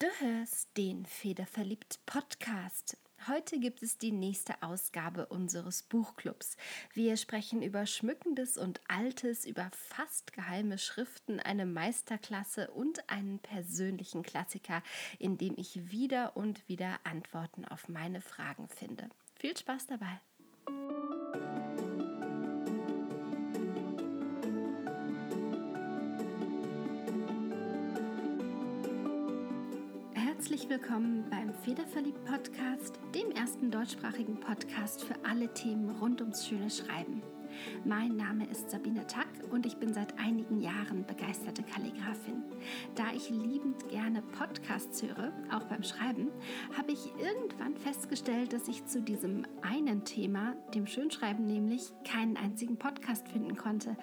Du hörst den Federverliebt Podcast. Heute gibt es die nächste Ausgabe unseres Buchclubs. Wir sprechen über Schmückendes und Altes, über fast geheime Schriften, eine Meisterklasse und einen persönlichen Klassiker, in dem ich wieder und wieder Antworten auf meine Fragen finde. Viel Spaß dabei! Willkommen beim Federverliebt Podcast, dem ersten deutschsprachigen Podcast für alle Themen rund ums schöne Schreiben. Mein Name ist Sabine Tack und ich bin seit einigen Jahren begeisterte Kalligrafin. Da ich liebend gerne Podcasts höre, auch beim Schreiben, habe ich irgendwann festgestellt, dass ich zu diesem einen Thema, dem Schönschreiben nämlich, keinen einzigen Podcast finden konnte.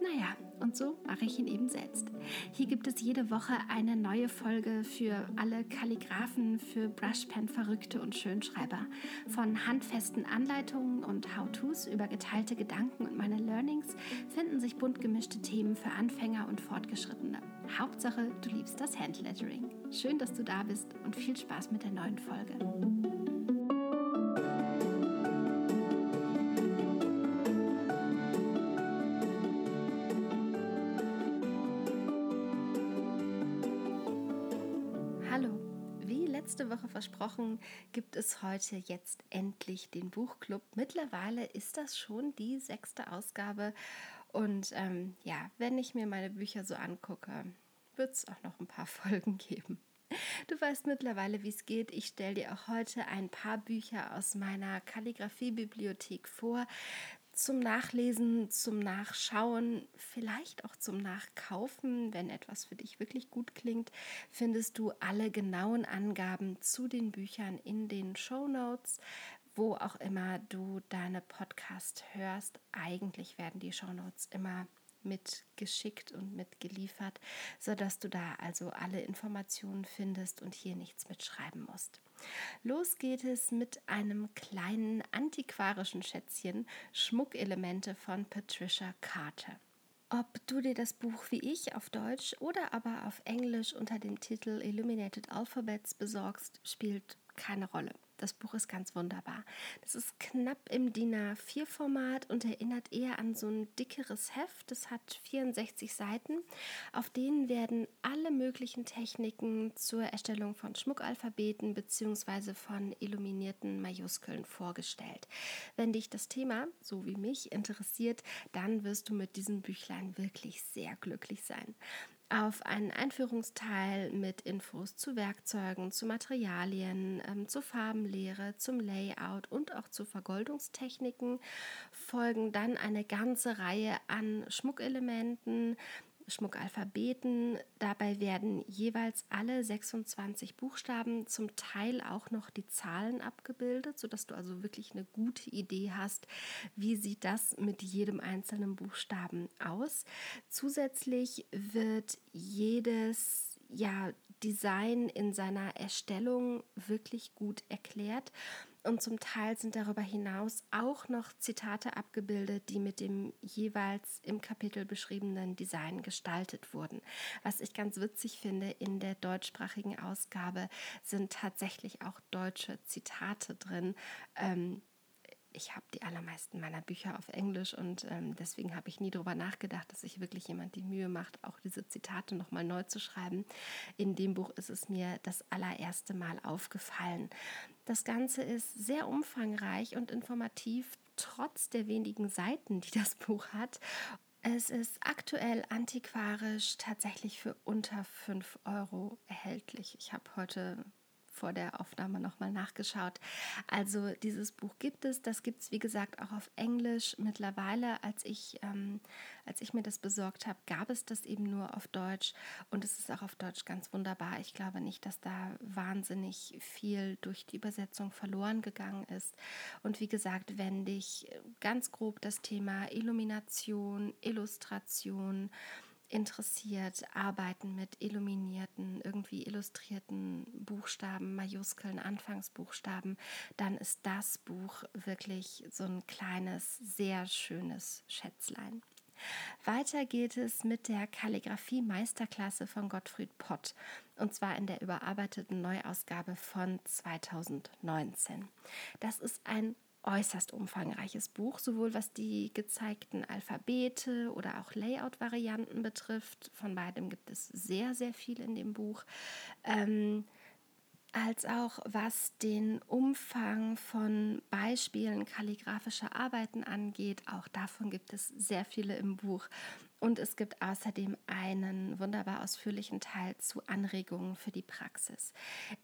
Naja, und so mache ich ihn eben selbst. Hier gibt es jede Woche eine neue Folge für alle Kalligraphen, für Brushpen-Verrückte und Schönschreiber. Von handfesten Anleitungen und How-Tos über geteilte Gedanken und meine Learnings finden sich bunt gemischte Themen für Anfänger und Fortgeschrittene. Hauptsache, du liebst das Handlettering. Schön, dass du da bist und viel Spaß mit der neuen Folge. Versprochen, gibt es heute jetzt endlich den Buchclub. Mittlerweile ist das schon die sechste Ausgabe. Und ähm, ja, wenn ich mir meine Bücher so angucke, wird es auch noch ein paar Folgen geben. Du weißt mittlerweile, wie es geht. Ich stelle dir auch heute ein paar Bücher aus meiner Kalligrafiebibliothek vor zum Nachlesen, zum Nachschauen, vielleicht auch zum Nachkaufen, wenn etwas für dich wirklich gut klingt, findest du alle genauen Angaben zu den Büchern in den Show Notes. Wo auch immer du deine Podcast hörst, eigentlich werden die Show Notes immer mitgeschickt und mitgeliefert, sodass du da also alle Informationen findest und hier nichts mitschreiben musst. Los geht es mit einem kleinen antiquarischen Schätzchen Schmuckelemente von Patricia Carter. Ob du dir das Buch wie ich auf Deutsch oder aber auf Englisch unter dem Titel Illuminated Alphabets besorgst, spielt keine Rolle. Das Buch ist ganz wunderbar. Das ist knapp im DIN A4-Format und erinnert eher an so ein dickeres Heft. Das hat 64 Seiten. Auf denen werden alle möglichen Techniken zur Erstellung von Schmuckalphabeten bzw. von illuminierten Majuskeln vorgestellt. Wenn dich das Thema, so wie mich, interessiert, dann wirst du mit diesem Büchlein wirklich sehr glücklich sein auf einen Einführungsteil mit Infos zu Werkzeugen, zu Materialien, ähm, zur Farbenlehre, zum Layout und auch zu Vergoldungstechniken folgen dann eine ganze Reihe an Schmuckelementen, Schmuckalphabeten. Dabei werden jeweils alle 26 Buchstaben, zum Teil auch noch die Zahlen abgebildet, sodass du also wirklich eine gute Idee hast, wie sieht das mit jedem einzelnen Buchstaben aus. Zusätzlich wird jedes ja, Design in seiner Erstellung wirklich gut erklärt. Und zum Teil sind darüber hinaus auch noch Zitate abgebildet, die mit dem jeweils im Kapitel beschriebenen Design gestaltet wurden. Was ich ganz witzig finde, in der deutschsprachigen Ausgabe sind tatsächlich auch deutsche Zitate drin. Ähm, ich habe die allermeisten meiner Bücher auf Englisch und ähm, deswegen habe ich nie darüber nachgedacht, dass sich wirklich jemand die Mühe macht, auch diese Zitate nochmal neu zu schreiben. In dem Buch ist es mir das allererste Mal aufgefallen. Das Ganze ist sehr umfangreich und informativ, trotz der wenigen Seiten, die das Buch hat. Es ist aktuell antiquarisch tatsächlich für unter 5 Euro erhältlich. Ich habe heute vor der Aufnahme nochmal nachgeschaut. Also dieses Buch gibt es, das gibt es wie gesagt auch auf Englisch. Mittlerweile, als ich, ähm, als ich mir das besorgt habe, gab es das eben nur auf Deutsch und es ist auch auf Deutsch ganz wunderbar. Ich glaube nicht, dass da wahnsinnig viel durch die Übersetzung verloren gegangen ist. Und wie gesagt, wenn dich ganz grob das Thema Illumination, Illustration, interessiert, arbeiten mit illuminierten, irgendwie illustrierten Buchstaben, Majuskeln, Anfangsbuchstaben, dann ist das Buch wirklich so ein kleines, sehr schönes Schätzlein. Weiter geht es mit der Kalligrafie Meisterklasse von Gottfried Pott und zwar in der überarbeiteten Neuausgabe von 2019. Das ist ein äußerst umfangreiches Buch, sowohl was die gezeigten Alphabete oder auch Layout-Varianten betrifft. Von beidem gibt es sehr, sehr viel in dem Buch. Ähm, als auch was den Umfang von Beispielen kalligraphischer Arbeiten angeht. Auch davon gibt es sehr viele im Buch. Und es gibt außerdem einen wunderbar ausführlichen Teil zu Anregungen für die Praxis.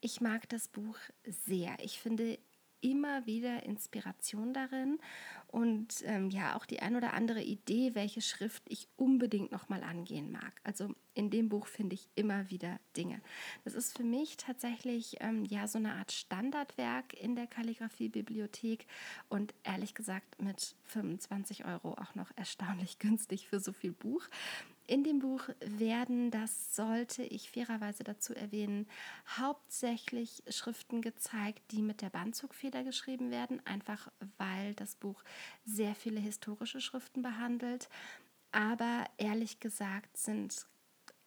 Ich mag das Buch sehr. Ich finde immer wieder Inspiration darin und ähm, ja auch die ein oder andere Idee, welche Schrift ich unbedingt noch mal angehen mag. Also in dem Buch finde ich immer wieder Dinge. Das ist für mich tatsächlich ähm, ja so eine Art Standardwerk in der Kalligrafie-Bibliothek und ehrlich gesagt mit 25 Euro auch noch erstaunlich günstig für so viel Buch. In dem Buch werden, das sollte ich fairerweise dazu erwähnen, hauptsächlich Schriften gezeigt, die mit der Bandzugfeder geschrieben werden, einfach weil das Buch sehr viele historische Schriften behandelt. Aber ehrlich gesagt sind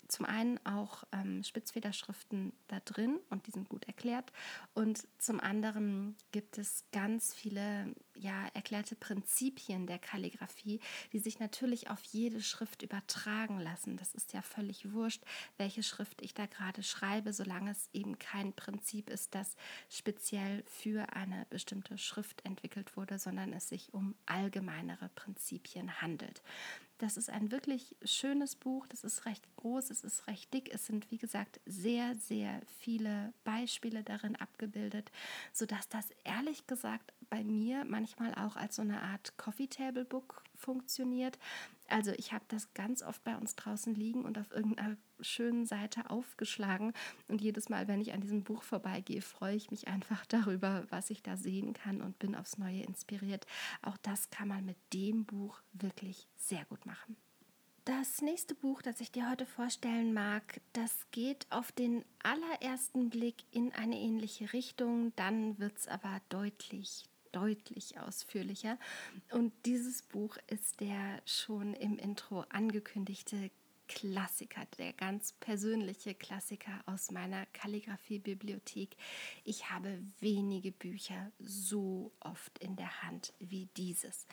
zum einen auch ähm, Spitzfederschriften da drin und die sind gut erklärt. Und zum anderen gibt es ganz viele ja, erklärte Prinzipien der Kalligrafie, die sich natürlich auf jede Schrift übertragen lassen. Das ist ja völlig wurscht, welche Schrift ich da gerade schreibe, solange es eben kein Prinzip ist, das speziell für eine bestimmte Schrift entwickelt wurde, sondern es sich um allgemeinere Prinzipien handelt. Das ist ein wirklich schönes Buch. Das ist recht groß, es ist recht dick. Es sind, wie gesagt, sehr, sehr viele Beispiele darin abgebildet, sodass das ehrlich gesagt bei mir manchmal auch als so eine Art Coffee Table Book funktioniert. Also ich habe das ganz oft bei uns draußen liegen und auf irgendeiner schönen Seite aufgeschlagen. Und jedes Mal, wenn ich an diesem Buch vorbeigehe, freue ich mich einfach darüber, was ich da sehen kann und bin aufs Neue inspiriert. Auch das kann man mit dem Buch wirklich sehr gut machen. Das nächste Buch, das ich dir heute vorstellen mag, das geht auf den allerersten Blick in eine ähnliche Richtung, dann wird es aber deutlich, deutlich ausführlicher. Und dieses Buch ist der schon im Intro angekündigte Klassiker, der ganz persönliche Klassiker aus meiner Kalligrafie-Bibliothek. Ich habe wenige Bücher so oft in der Hand wie dieses.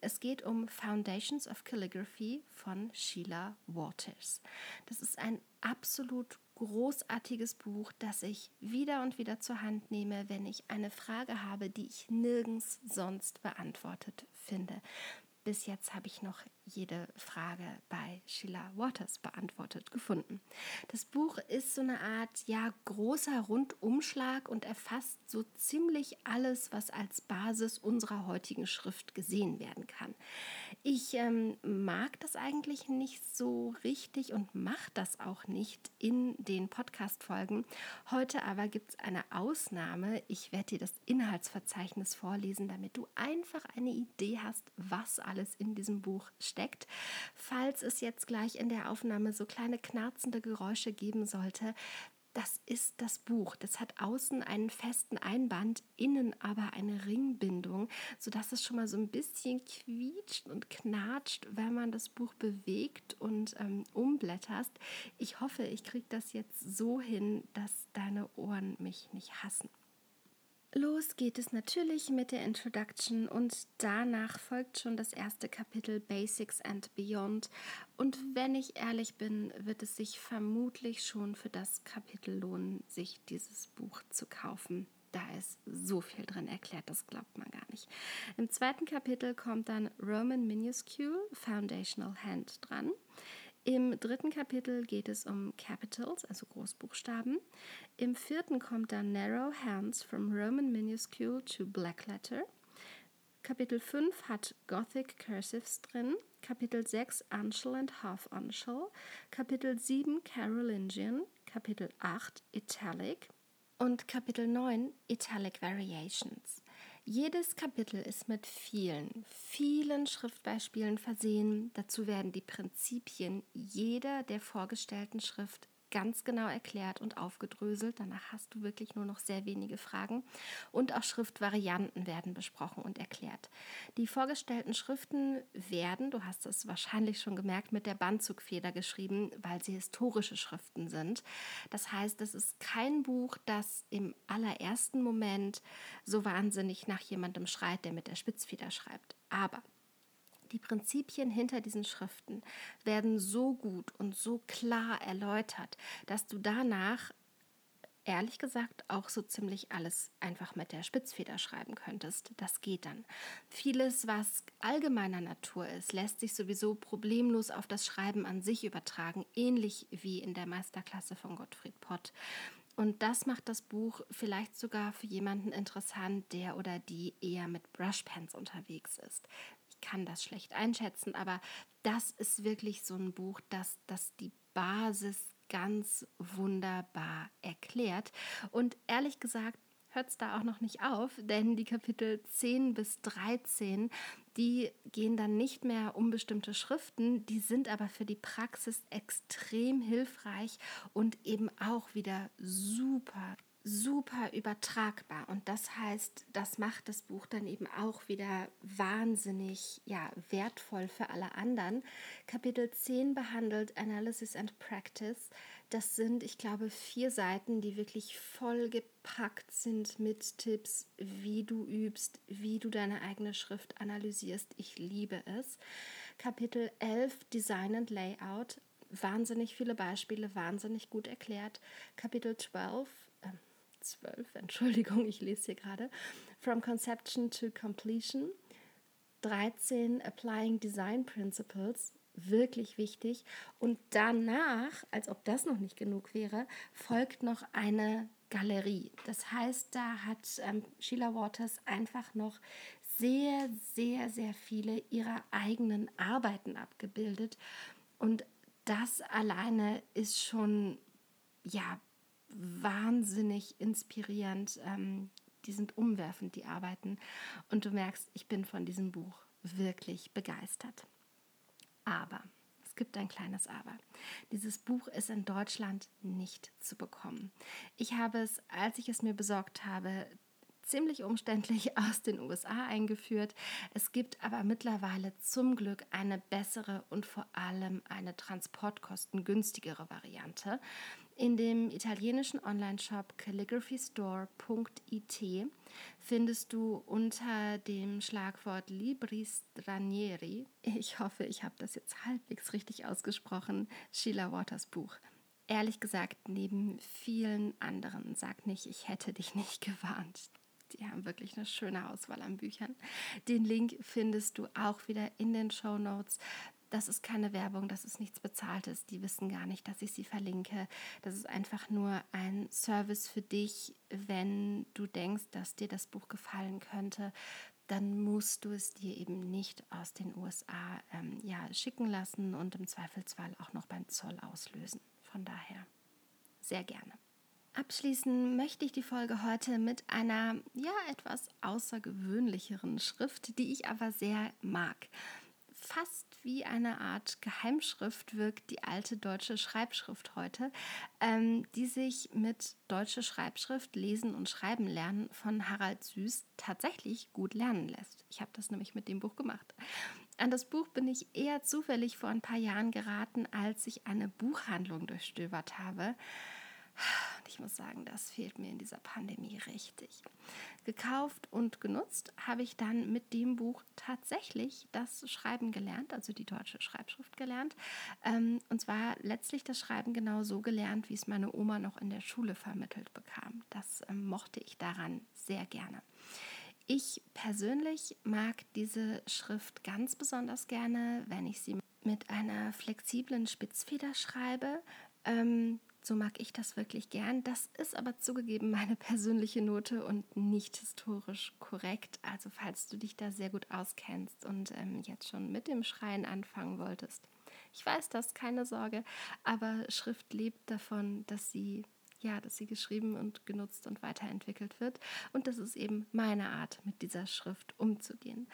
Es geht um Foundations of Calligraphy von Sheila Waters. Das ist ein absolut großartiges Buch, das ich wieder und wieder zur Hand nehme, wenn ich eine Frage habe, die ich nirgends sonst beantwortet finde. Bis jetzt habe ich noch jede Frage bei Sheila Waters beantwortet gefunden. Das Buch ist so eine Art ja großer Rundumschlag und erfasst so ziemlich alles, was als Basis unserer heutigen Schrift gesehen werden kann. Ich ähm, mag das eigentlich nicht so richtig und mache das auch nicht in den Podcast-Folgen. Heute aber gibt es eine Ausnahme. Ich werde dir das Inhaltsverzeichnis vorlesen, damit du einfach eine Idee hast, was alles in diesem Buch steckt. Falls es jetzt gleich in der Aufnahme so kleine knarzende Geräusche geben sollte, das ist das Buch. Das hat außen einen festen Einband, innen aber eine Ringbindung, sodass es schon mal so ein bisschen quietscht und knatscht, wenn man das Buch bewegt und ähm, umblätterst. Ich hoffe, ich kriege das jetzt so hin, dass deine Ohren mich nicht hassen. Los geht es natürlich mit der Introduction und danach folgt schon das erste Kapitel Basics and Beyond. Und wenn ich ehrlich bin, wird es sich vermutlich schon für das Kapitel lohnen, sich dieses Buch zu kaufen. Da ist so viel drin erklärt, das glaubt man gar nicht. Im zweiten Kapitel kommt dann Roman Minuscule Foundational Hand dran. Im dritten Kapitel geht es um Capitals, also Großbuchstaben. Im vierten kommt dann Narrow Hands from Roman Minuscule to Black Letter. Kapitel 5 hat Gothic Cursives drin. Kapitel 6 Uncial and Half Uncial. Kapitel 7 Carolingian. Kapitel 8 Italic. Und Kapitel 9 Italic Variations. Jedes Kapitel ist mit vielen, vielen Schriftbeispielen versehen. Dazu werden die Prinzipien jeder der vorgestellten Schrift ganz genau erklärt und aufgedröselt. Danach hast du wirklich nur noch sehr wenige Fragen. Und auch Schriftvarianten werden besprochen und erklärt. Die vorgestellten Schriften werden, du hast es wahrscheinlich schon gemerkt, mit der Bandzugfeder geschrieben, weil sie historische Schriften sind. Das heißt, es ist kein Buch, das im allerersten Moment so wahnsinnig nach jemandem schreit, der mit der Spitzfeder schreibt. Aber die Prinzipien hinter diesen Schriften werden so gut und so klar erläutert, dass du danach ehrlich gesagt auch so ziemlich alles einfach mit der Spitzfeder schreiben könntest. Das geht dann. Vieles, was allgemeiner Natur ist, lässt sich sowieso problemlos auf das Schreiben an sich übertragen, ähnlich wie in der Meisterklasse von Gottfried Pott. Und das macht das Buch vielleicht sogar für jemanden interessant, der oder die eher mit Brushpens unterwegs ist kann das schlecht einschätzen, aber das ist wirklich so ein Buch, das, das die Basis ganz wunderbar erklärt. Und ehrlich gesagt, hört es da auch noch nicht auf, denn die Kapitel 10 bis 13, die gehen dann nicht mehr um bestimmte Schriften, die sind aber für die Praxis extrem hilfreich und eben auch wieder super super übertragbar. Und das heißt, das macht das Buch dann eben auch wieder wahnsinnig ja, wertvoll für alle anderen. Kapitel 10 behandelt Analysis and Practice. Das sind, ich glaube, vier Seiten, die wirklich vollgepackt sind mit Tipps, wie du übst, wie du deine eigene Schrift analysierst. Ich liebe es. Kapitel 11 Design and Layout. Wahnsinnig viele Beispiele, wahnsinnig gut erklärt. Kapitel 12 12, Entschuldigung, ich lese hier gerade, From Conception to Completion. 13 Applying Design Principles, wirklich wichtig. Und danach, als ob das noch nicht genug wäre, folgt noch eine Galerie. Das heißt, da hat ähm, Sheila Waters einfach noch sehr, sehr, sehr viele ihrer eigenen Arbeiten abgebildet. Und das alleine ist schon, ja, wahnsinnig inspirierend. Ähm, die sind umwerfend, die Arbeiten. Und du merkst, ich bin von diesem Buch wirklich begeistert. Aber, es gibt ein kleines Aber. Dieses Buch ist in Deutschland nicht zu bekommen. Ich habe es, als ich es mir besorgt habe, ziemlich umständlich aus den USA eingeführt. Es gibt aber mittlerweile zum Glück eine bessere und vor allem eine transportkostengünstigere Variante. In dem italienischen Online-Shop calligraphystore.it findest du unter dem Schlagwort Libri Stranieri, ich hoffe, ich habe das jetzt halbwegs richtig ausgesprochen, Sheila Waters Buch. Ehrlich gesagt, neben vielen anderen, sag nicht, ich hätte dich nicht gewarnt. Die haben wirklich eine schöne Auswahl an Büchern. Den Link findest du auch wieder in den Show Notes. Das ist keine Werbung, das ist nichts Bezahltes. Die wissen gar nicht, dass ich sie verlinke. Das ist einfach nur ein Service für dich, wenn du denkst, dass dir das Buch gefallen könnte. Dann musst du es dir eben nicht aus den USA ähm, ja, schicken lassen und im Zweifelsfall auch noch beim Zoll auslösen. Von daher sehr gerne. Abschließen möchte ich die Folge heute mit einer ja etwas außergewöhnlicheren Schrift, die ich aber sehr mag fast wie eine Art Geheimschrift wirkt die alte deutsche Schreibschrift heute, ähm, die sich mit deutsche Schreibschrift, Lesen und Schreiben lernen von Harald Süß tatsächlich gut lernen lässt. Ich habe das nämlich mit dem Buch gemacht. An das Buch bin ich eher zufällig vor ein paar Jahren geraten, als ich eine Buchhandlung durchstöbert habe. Ich muss sagen, das fehlt mir in dieser Pandemie richtig. Gekauft und genutzt habe ich dann mit dem Buch tatsächlich das Schreiben gelernt, also die deutsche Schreibschrift gelernt. Ähm, und zwar letztlich das Schreiben genau so gelernt, wie es meine Oma noch in der Schule vermittelt bekam. Das ähm, mochte ich daran sehr gerne. Ich persönlich mag diese Schrift ganz besonders gerne, wenn ich sie mit einer flexiblen Spitzfeder schreibe. Ähm, so mag ich das wirklich gern. Das ist aber zugegeben meine persönliche Note und nicht historisch korrekt. Also falls du dich da sehr gut auskennst und ähm, jetzt schon mit dem Schreien anfangen wolltest. Ich weiß das, keine Sorge, aber Schrift lebt davon, dass sie ja, dass sie geschrieben und genutzt und weiterentwickelt wird. Und das ist eben meine Art, mit dieser Schrift umzugehen.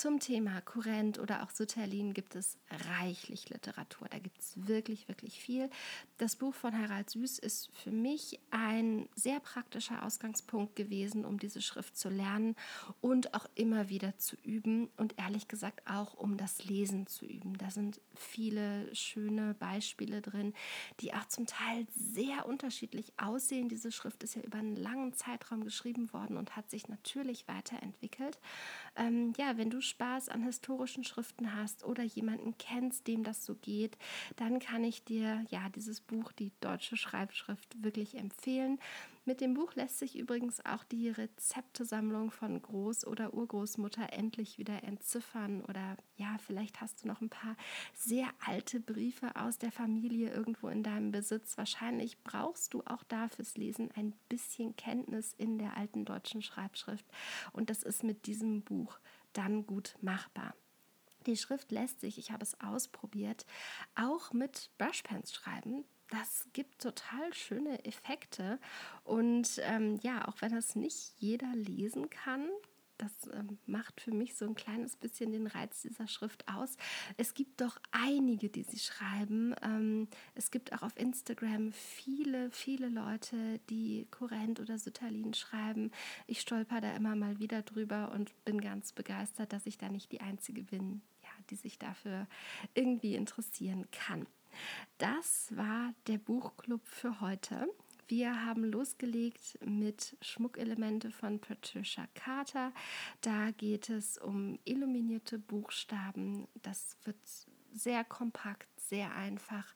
Zum Thema Kurrent oder auch Suterlin gibt es reichlich Literatur. Da gibt es wirklich, wirklich viel. Das Buch von Harald Süß ist für mich ein sehr praktischer Ausgangspunkt gewesen, um diese Schrift zu lernen und auch immer wieder zu üben und ehrlich gesagt auch um das Lesen zu üben. Da sind viele schöne Beispiele drin, die auch zum Teil sehr unterschiedlich aussehen. Diese Schrift ist ja über einen langen Zeitraum geschrieben worden und hat sich natürlich weiterentwickelt. Ähm, ja, wenn du Spaß an historischen Schriften hast oder jemanden kennst, dem das so geht, dann kann ich dir ja dieses Buch, die deutsche Schreibschrift, wirklich empfehlen. Mit dem Buch lässt sich übrigens auch die Rezeptesammlung von Groß- oder Urgroßmutter endlich wieder entziffern. Oder ja, vielleicht hast du noch ein paar sehr alte Briefe aus der Familie irgendwo in deinem Besitz. Wahrscheinlich brauchst du auch da fürs Lesen ein bisschen Kenntnis in der alten deutschen Schreibschrift. Und das ist mit diesem Buch dann gut machbar. Die Schrift lässt sich, ich habe es ausprobiert, auch mit Brushpens schreiben das gibt total schöne Effekte. Und ähm, ja, auch wenn das nicht jeder lesen kann, das ähm, macht für mich so ein kleines bisschen den Reiz dieser Schrift aus. Es gibt doch einige, die sie schreiben. Ähm, es gibt auch auf Instagram viele, viele Leute, die Kurrent oder Sütterlin schreiben. Ich stolper da immer mal wieder drüber und bin ganz begeistert, dass ich da nicht die Einzige bin, ja, die sich dafür irgendwie interessieren kann. Das war der Buchclub für heute. Wir haben losgelegt mit Schmuckelemente von Patricia Carter. Da geht es um illuminierte Buchstaben. Das wird sehr kompakt, sehr einfach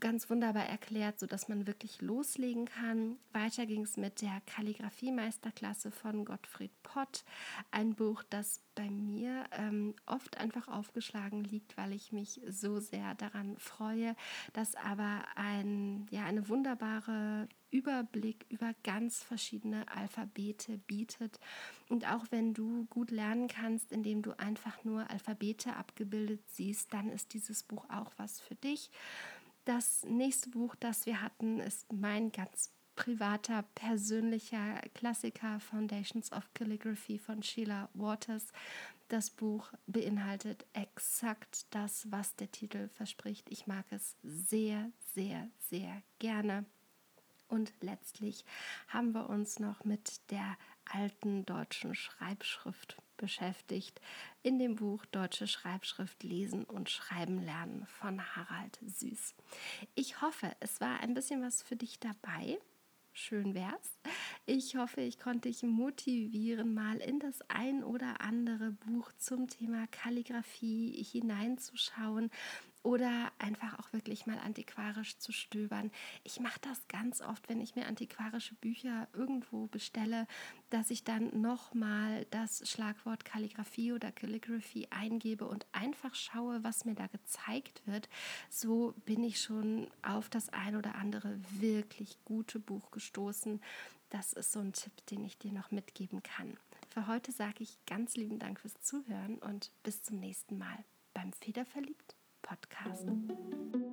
ganz wunderbar erklärt, sodass man wirklich loslegen kann. Weiter ging es mit der Kalligrafie-Meisterklasse von Gottfried Pott, ein Buch, das bei mir ähm, oft einfach aufgeschlagen liegt, weil ich mich so sehr daran freue, das aber ein, ja, eine wunderbare Überblick über ganz verschiedene Alphabete bietet. Und auch wenn du gut lernen kannst, indem du einfach nur Alphabete abgebildet siehst, dann ist dieses Buch auch was für dich. Das nächste Buch, das wir hatten, ist mein ganz privater, persönlicher Klassiker Foundations of Calligraphy von Sheila Waters. Das Buch beinhaltet exakt das, was der Titel verspricht. Ich mag es sehr, sehr, sehr gerne. Und letztlich haben wir uns noch mit der alten deutschen Schreibschrift beschäftigt in dem Buch Deutsche Schreibschrift lesen und schreiben lernen von Harald Süß. Ich hoffe, es war ein bisschen was für dich dabei. Schön wär's. Ich hoffe, ich konnte dich motivieren, mal in das ein oder andere Buch zum Thema Kalligrafie hineinzuschauen oder einfach auch wirklich mal antiquarisch zu stöbern. Ich mache das ganz oft, wenn ich mir antiquarische Bücher irgendwo bestelle, dass ich dann nochmal das Schlagwort Kalligrafie oder Calligraphy eingebe und einfach schaue, was mir da gezeigt wird. So bin ich schon auf das ein oder andere wirklich gute Buch gestoßen. Das ist so ein Tipp, den ich dir noch mitgeben kann. Für heute sage ich ganz lieben Dank fürs Zuhören und bis zum nächsten Mal beim Federverliebt Podcast.